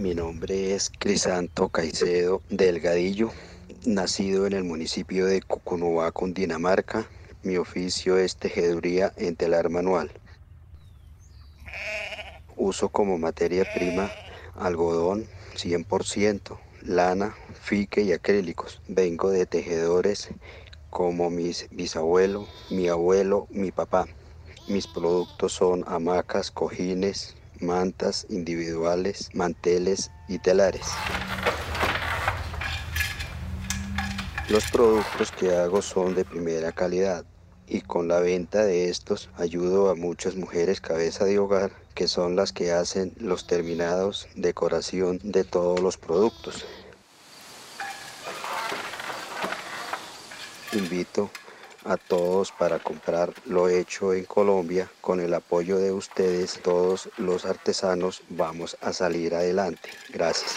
Mi nombre es Crisanto Caicedo Delgadillo, nacido en el municipio de Cucunubá, Cundinamarca. Mi oficio es tejeduría en telar manual. Uso como materia prima algodón 100%, lana, fique y acrílicos. Vengo de tejedores como mis bisabuelo, mi abuelo, mi papá. Mis productos son hamacas, cojines, mantas individuales, manteles y telares. Los productos que hago son de primera calidad y con la venta de estos ayudo a muchas mujeres cabeza de hogar que son las que hacen los terminados, decoración de todos los productos. Invito a todos para comprar lo hecho en Colombia. Con el apoyo de ustedes, todos los artesanos, vamos a salir adelante. Gracias.